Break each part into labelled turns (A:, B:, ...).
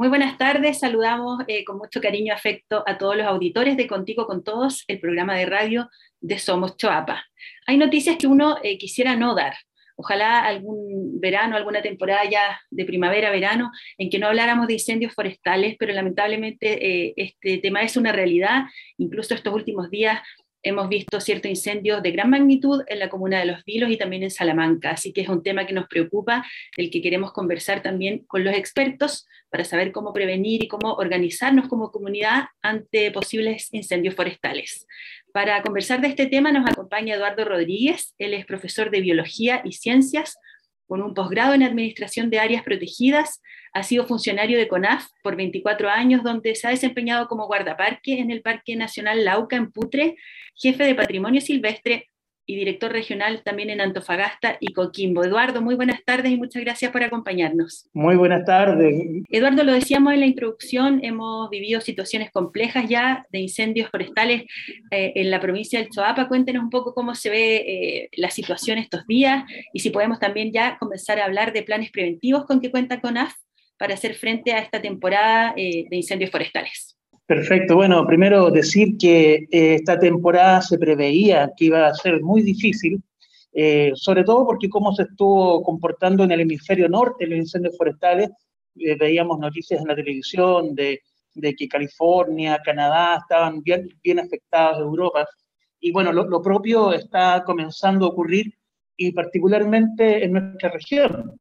A: Muy buenas tardes, saludamos eh, con mucho cariño y afecto a todos los auditores de Contigo con Todos, el programa de radio de Somos Choapa. Hay noticias que uno eh, quisiera no dar. Ojalá algún verano, alguna temporada ya de primavera, verano, en que no habláramos de incendios forestales, pero lamentablemente eh, este tema es una realidad. Incluso estos últimos días hemos visto ciertos incendios de gran magnitud en la comuna de Los Vilos y también en Salamanca, así que es un tema que nos preocupa, del que queremos conversar también con los expertos para saber cómo prevenir y cómo organizarnos como comunidad ante posibles incendios forestales. Para conversar de este tema nos acompaña Eduardo Rodríguez, él es profesor de Biología y Ciencias con un posgrado en Administración de Áreas Protegidas, ha sido funcionario de CONAF por 24 años, donde se ha desempeñado como guardaparque en el Parque Nacional Lauca en Putre, jefe de Patrimonio Silvestre y director regional también en Antofagasta y Coquimbo. Eduardo, muy buenas tardes y muchas gracias por acompañarnos.
B: Muy buenas tardes.
A: Eduardo, lo decíamos en la introducción, hemos vivido situaciones complejas ya de incendios forestales eh, en la provincia del Choapa. Cuéntenos un poco cómo se ve eh, la situación estos días y si podemos también ya comenzar a hablar de planes preventivos con que cuenta CONAF para hacer frente a esta temporada eh, de incendios forestales.
B: Perfecto. Bueno, primero decir que eh, esta temporada se preveía que iba a ser muy difícil, eh, sobre todo porque cómo se estuvo comportando en el hemisferio norte los incendios forestales, veíamos noticias en la televisión de, que California, Canadá estaban bien, bien afectados, Europa. Y bueno, lo, propio está comenzando a ocurrir y particularmente en nuestra región.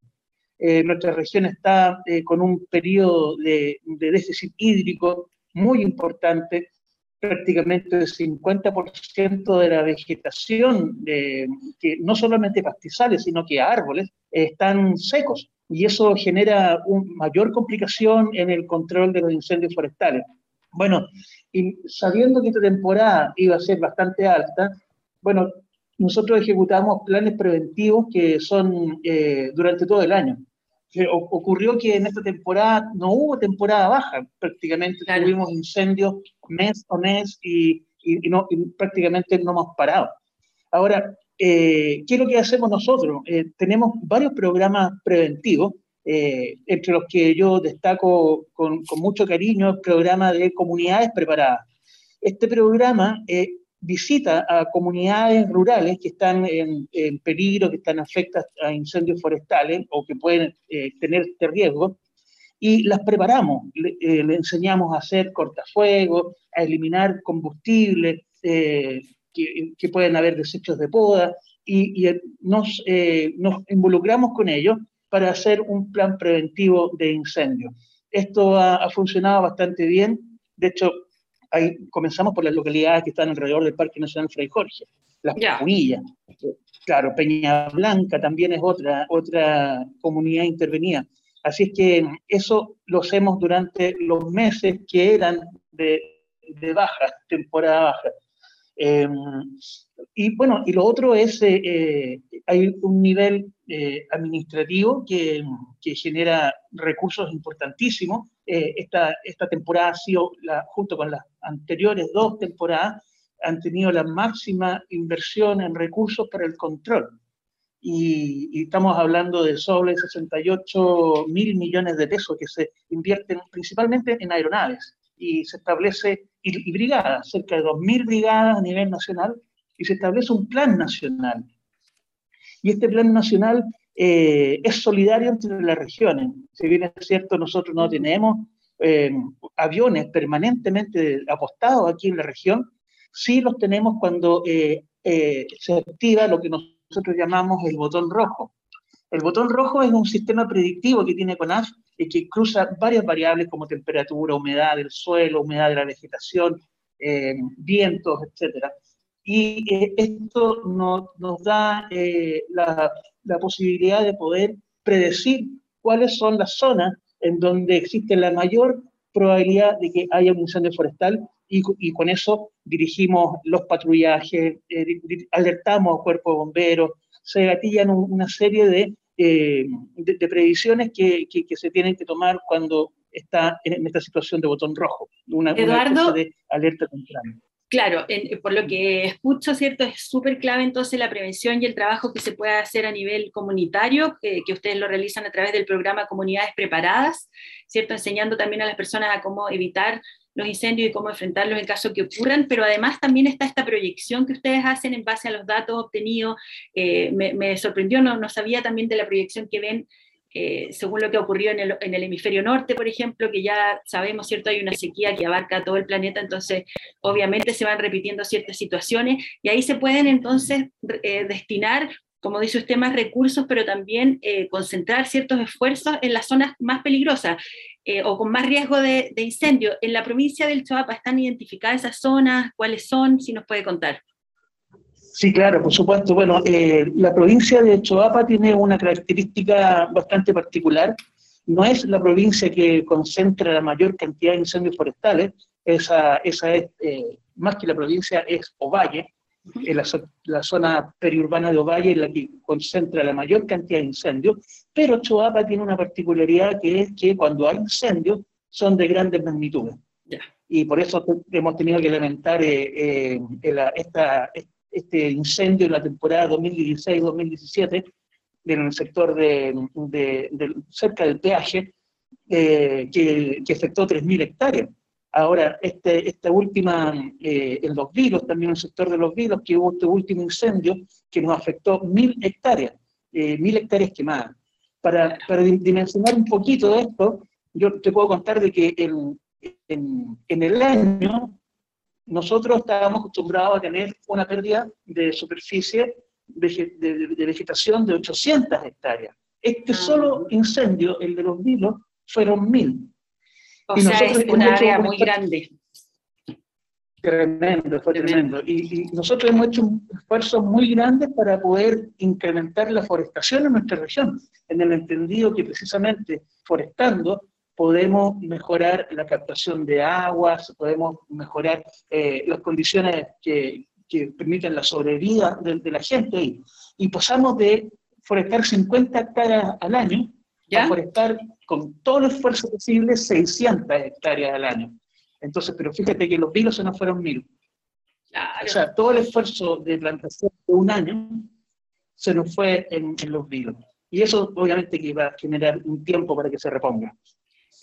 B: Eh, nuestra región está eh, con un periodo de, déficit hídrico muy importante, prácticamente el 50% de la vegetación, que no solamente pastizales, sino que árboles, están secos. Y eso genera una mayor complicación en el control de los incendios forestales. Bueno, y sabiendo que esta temporada iba a ser bastante alta, bueno, nosotros ejecutamos planes preventivos que son eh, durante todo el año ocurrió que en esta temporada no hubo temporada baja, prácticamente tuvimos incendios mes a mes y, no, prácticamente no hemos parado. Ahora, eh, ¿qué es lo que hacemos nosotros? Eh, tenemos varios programas preventivos, eh, entre los que yo destaco con, con, mucho cariño el programa de comunidades preparadas. Este programa visita a comunidades rurales que están en, peligro, que están afectadas a incendios forestales o que pueden eh, tener este riesgo, y las preparamos, le, eh, enseñamos a hacer cortafuegos, a eliminar combustible, eh, que, pueden haber desechos de poda, y, nos, nos involucramos con ellos para hacer un plan preventivo de incendios. Esto ha, ha funcionado bastante bien, de hecho, ahí comenzamos por las localidades que están alrededor del Parque Nacional Fray Jorge, las yeah. Claro, Peña Blanca también es otra, otra comunidad intervenida. Así es que eso lo hacemos durante los meses que eran de, de baja, temporada baja. Em, y bueno, y lo otro es, eh, eh, hay un nivel eh, administrativo que, que, genera recursos importantísimos. esta, esta temporada ha sido, la, junto con las anteriores dos temporadas, han tenido la máxima inversión en recursos para el control. Y, y, estamos hablando de sobre 68 mil millones de pesos que se invierten principalmente en aeronaves y se establece, y, brigadas, cerca de 2.000 brigadas a nivel nacional, y se establece un plan nacional. Y este plan nacional eh, es solidario entre las regiones. Si bien es cierto, nosotros no tenemos eh, aviones permanentemente apostados aquí en la región, sí los tenemos cuando eh, se activa lo que nosotros llamamos el botón rojo. El botón rojo es un sistema predictivo que tiene CONAF y que cruza varias variables como temperatura, humedad del suelo, humedad de la vegetación, eh, vientos, etc. Y eh, esto nos da eh, la, la, posibilidad de poder predecir cuáles son las zonas en donde existe la mayor probabilidad de que haya un incendio forestal y, y con eso dirigimos los patrullajes, alertamos al cuerpo de bomberos, se gatillan una serie eh, de, de, previsiones que, que, se tienen que tomar cuando está en, esta situación de botón rojo, una,
A: Eduardo,
B: de alerta temprana.
A: Claro, por lo que escucho, ¿cierto? Es súper clave entonces la prevención y el trabajo que se puede hacer a nivel comunitario, que ustedes lo realizan a través del programa Comunidades Preparadas, ¿cierto? Enseñando también a las personas a cómo evitar los incendios y cómo enfrentarlos en caso que ocurran, pero además también está esta proyección que ustedes hacen en base a los datos obtenidos. Eh, me, sorprendió, no, sabía también de la proyección que ven eh, según lo que ocurrió en el, en el, hemisferio norte, por ejemplo, que ya sabemos, ¿cierto? Hay una sequía que abarca todo el planeta, entonces obviamente se van repitiendo ciertas situaciones y ahí se pueden entonces eh, destinar, como dice usted, más recursos, pero también eh, concentrar ciertos esfuerzos en las zonas más peligrosas o con más riesgo de, de incendio. En la provincia del Choapa están identificadas esas zonas, cuáles son, si nos puede contar.
B: Sí, claro, por supuesto. Bueno, eh, la provincia de Choapa tiene una característica bastante particular. No es la provincia que concentra la mayor cantidad de incendios forestales, esa, esa es, eh, más que la provincia, es Ovalle, la, la, zona periurbana de Ovalle es la que concentra la mayor cantidad de incendios, pero Choapa tiene una particularidad que es que cuando hay incendios son de grandes magnitudes. Y por eso hemos tenido que lamentar eh, esta, este incendio en la temporada 2016-2017 en el sector de, cerca del peaje, eh, que, que, afectó 3.000 hectáreas. Ahora, este, esta última, eh, en Los Vilos, también en el sector de Los Vilos, que hubo este último incendio que nos afectó 1.000 hectáreas, eh, 1.000 hectáreas quemadas. Para, para, dimensionar un poquito de esto, yo te puedo contar de que en, en el año nosotros estábamos acostumbrados a tener una pérdida de superficie de, vegetación de 800 hectáreas. Este ah. solo incendio, el de los vilos, fueron mil.
A: O sea, es una área muy grande.
B: Tremendo, fue tremendo. Y, y, nosotros hemos hecho un esfuerzo muy grande para poder incrementar la forestación en nuestra región, en el entendido que precisamente forestando podemos mejorar la captación de aguas, podemos mejorar eh, las condiciones que, que, permiten la sobrevida de, la gente. Y, pasamos de forestar 50 hectáreas al año a forestar con todo el esfuerzo posible 600 hectáreas al año. Entonces, pero fíjate que los vilos se nos fueron mil. O sea, todo el esfuerzo de plantación de un año se nos fue en, en los vilos. Y eso obviamente que va a generar un tiempo para que se reponga.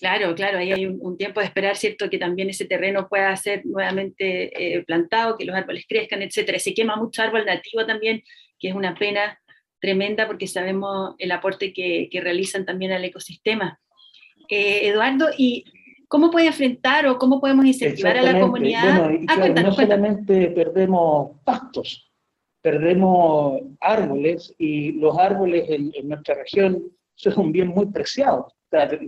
A: Claro, claro, ahí hay un, tiempo de esperar, ¿cierto? Que también ese terreno pueda ser nuevamente eh, plantado, que los árboles crezcan, etcétera. Se quema mucho árbol nativo también, que es una pena tremenda porque sabemos el aporte que, realizan también al ecosistema. Eh, Eduardo, ¿y cómo puede enfrentar o cómo podemos incentivar a la comunidad?
B: ah, no solamente perdemos pastos, perdemos árboles y los árboles en, en nuestra región son un bien muy preciado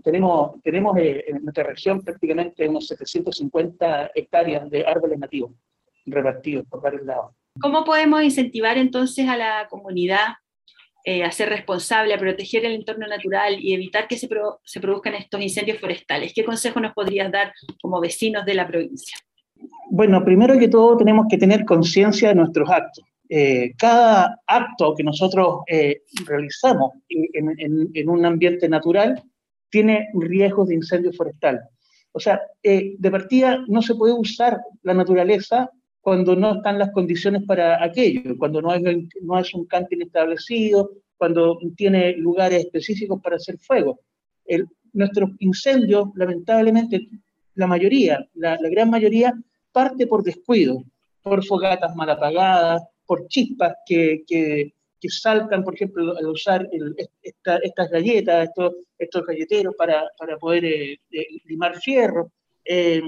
B: tenemos, tenemos eh, en nuestra región prácticamente unos 750 hectáreas de árboles nativos repartidos por varios lados.
A: ¿Cómo podemos incentivar entonces a la comunidad eh, a ser responsable, a proteger el entorno natural y evitar que se, produzcan estos incendios forestales? ¿Qué consejo nos podrías dar como vecinos de la provincia?
B: Bueno, primero que todo tenemos que tener conciencia de nuestros actos. Eh, cada acto que nosotros realizamos en, en, en, un ambiente natural tiene riesgos de incendio forestal. O sea, eh, de partida no se puede usar la naturaleza cuando no están las condiciones para aquello, cuando no, hay, no es un camping establecido, cuando tiene lugares específicos para hacer fuego. El, nuestros incendios, lamentablemente, la mayoría, la, gran mayoría, parte por descuido, por fogatas mal apagadas, por chispas que, que, que saltan, por ejemplo, al usar estas galletas, estos, estos galleteros para, para poder eh, eh, limar fierro. Eh,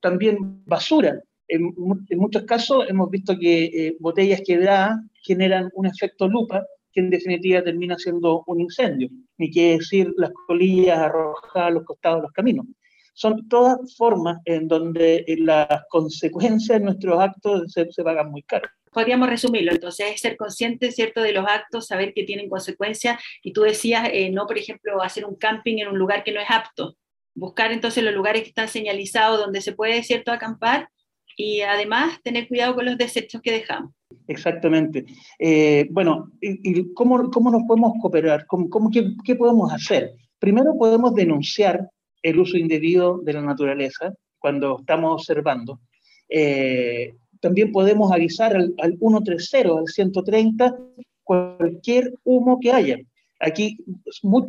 B: también basura. En, muchos casos hemos visto que botellas quebradas generan un efecto lupa que en definitiva termina siendo un incendio, ni que decir las colillas arrojadas a los costados de los caminos. Son todas formas en donde las consecuencias de nuestros actos se, se pagan muy caros
A: podríamos resumirlo. Entonces, es ser consciente, ¿cierto?, de los actos, saber que tienen consecuencias. Y tú decías, eh, no, por ejemplo, hacer un camping en un lugar que no es apto. Buscar entonces los lugares que están señalizados donde se puede, ¿cierto?, acampar y además tener cuidado con los desechos que dejamos.
B: Exactamente. Eh, bueno, ¿y, cómo, cómo, nos podemos cooperar? ¿Cómo, cómo qué, qué, podemos hacer? Primero podemos denunciar el uso indebido de la naturaleza cuando estamos observando. Eh, también podemos avisar al, 130, al 130, cualquier humo que haya. Aquí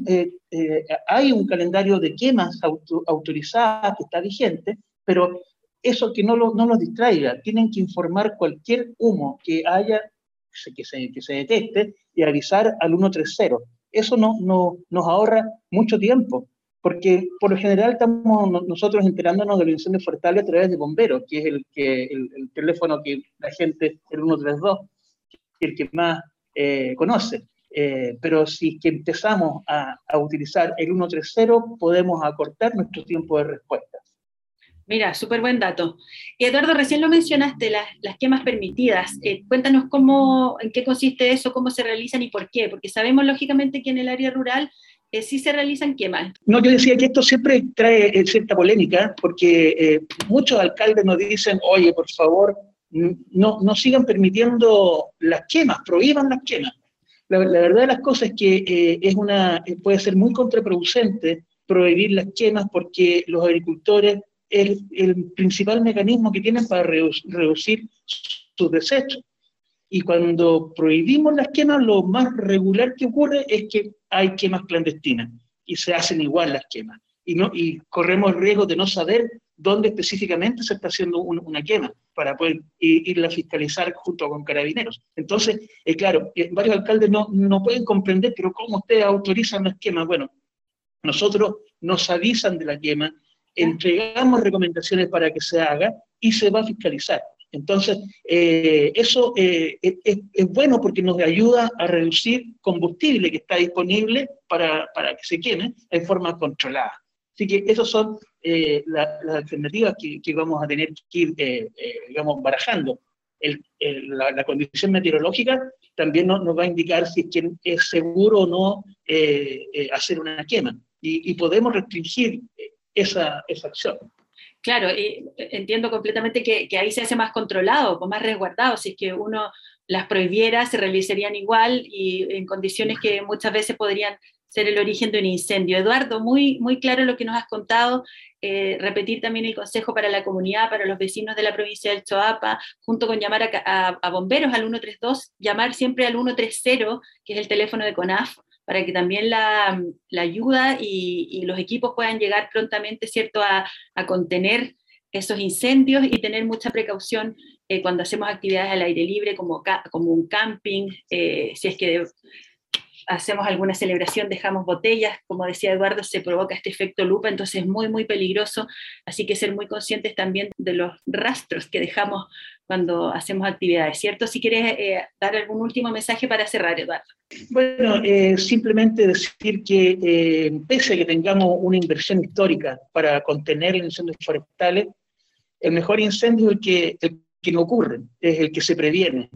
B: eh, eh, hay un calendario de quemas autorizadas que está vigente, pero eso que no, lo, no los distraiga, tienen que informar cualquier humo que haya, que se, que se detecte, y avisar al 130. Eso no, no, nos ahorra mucho tiempo, porque por lo general estamos nosotros enterándonos de los incendios forestales a través de bomberos, que es el, que, el, teléfono que la gente, el 132, el que más eh, conoce. Eh, pero si que empezamos a, a, utilizar el 130, podemos acortar nuestro tiempo de respuesta.
A: Mira, súper buen dato. Y Eduardo, recién lo mencionaste, las, las quemas permitidas. Eh, cuéntanos cómo, en qué consiste eso, cómo se realizan y por qué, porque sabemos lógicamente que en el área rural eh, sí se realizan quemas.
B: No, yo decía que esto siempre trae eh, cierta polémica, porque muchos alcaldes nos dicen, oye, por favor, no, no sigan permitiendo las quemas, prohíban las quemas. La, la verdad de las cosas es que es una, puede ser muy contraproducente prohibir las quemas porque los agricultores es el principal mecanismo que tienen para reducir sus desechos. Y cuando prohibimos las quemas, lo más regular que ocurre es que hay quemas clandestinas y se hacen igual las quemas. Y, no, y corremos el riesgo de no saber dónde específicamente se está haciendo una quema para poder irla a fiscalizar junto con carabineros. Entonces, eh, claro, eh, varios alcaldes no, no pueden comprender, pero ¿cómo ustedes autorizan las quemas? Bueno, nosotros nos avisan de la quema, entregamos recomendaciones para que se haga y se va a fiscalizar. Entonces, eh, eso eh, es, bueno porque nos ayuda a reducir combustible que está disponible para, para que se queme en forma controlada. Así que esas son eh, las alternativas que, que, vamos a tener que ir, digamos, barajando. El, la, condición meteorológica también nos, nos, va a indicar si es, que es seguro o no hacer una quema. Y, y podemos restringir esa, esa acción.
A: Claro, y entiendo completamente que, ahí se hace más controlado, pues más resguardado. Si es que uno las prohibiera, se realizarían igual y en condiciones que muchas veces podrían ser el origen de un incendio. Eduardo, muy, muy claro lo que nos has contado. Eh, repetir también el consejo para la comunidad, para los vecinos de la provincia del Choapa, junto con llamar a, a bomberos al 132, llamar siempre al 130, que es el teléfono de CONAF, para que también la, ayuda y, los equipos puedan llegar prontamente, ¿cierto?, a, contener esos incendios y tener mucha precaución eh, cuando hacemos actividades al aire libre, como, un camping, eh, si es que hacemos alguna celebración, dejamos botellas, como decía Eduardo, se provoca este efecto lupa, entonces es muy, muy peligroso, así que ser muy conscientes también de los rastros que dejamos cuando hacemos actividades, ¿cierto? Si quieres eh, dar algún último mensaje para cerrar, Eduardo.
B: Bueno, eh, simplemente decir que eh, pese a que tengamos una inversión histórica para contener los incendios forestales, el mejor incendio es el que, el que no ocurre, es el que se previene.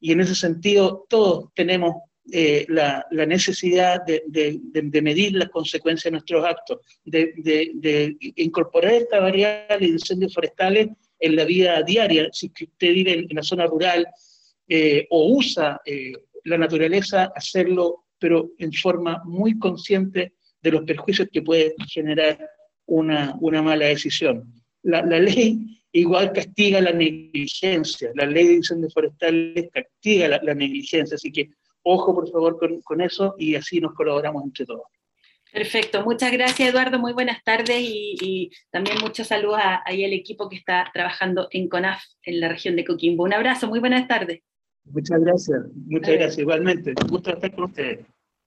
B: Y en ese sentido, todos tenemos eh, la, necesidad de, medir las consecuencias de nuestros actos, de, incorporar esta variable de incendios forestales en la vida diaria. Si usted vive en, la zona rural eh, o usa eh, la naturaleza, hacerlo, pero en forma muy consciente de los perjuicios que puede generar una, mala decisión. La, ley igual castiga la negligencia, la ley de incendios forestales castiga la, la negligencia, así que ojo por favor con, eso y así nos colaboramos entre todos.
A: Perfecto, muchas gracias Eduardo, muy buenas tardes y, también muchos saludos ahí al equipo que está trabajando en CONAF en la región de Coquimbo. Un abrazo, muy buenas tardes.
B: Muchas gracias, muchas gracias igualmente. Un gusto estar con ustedes.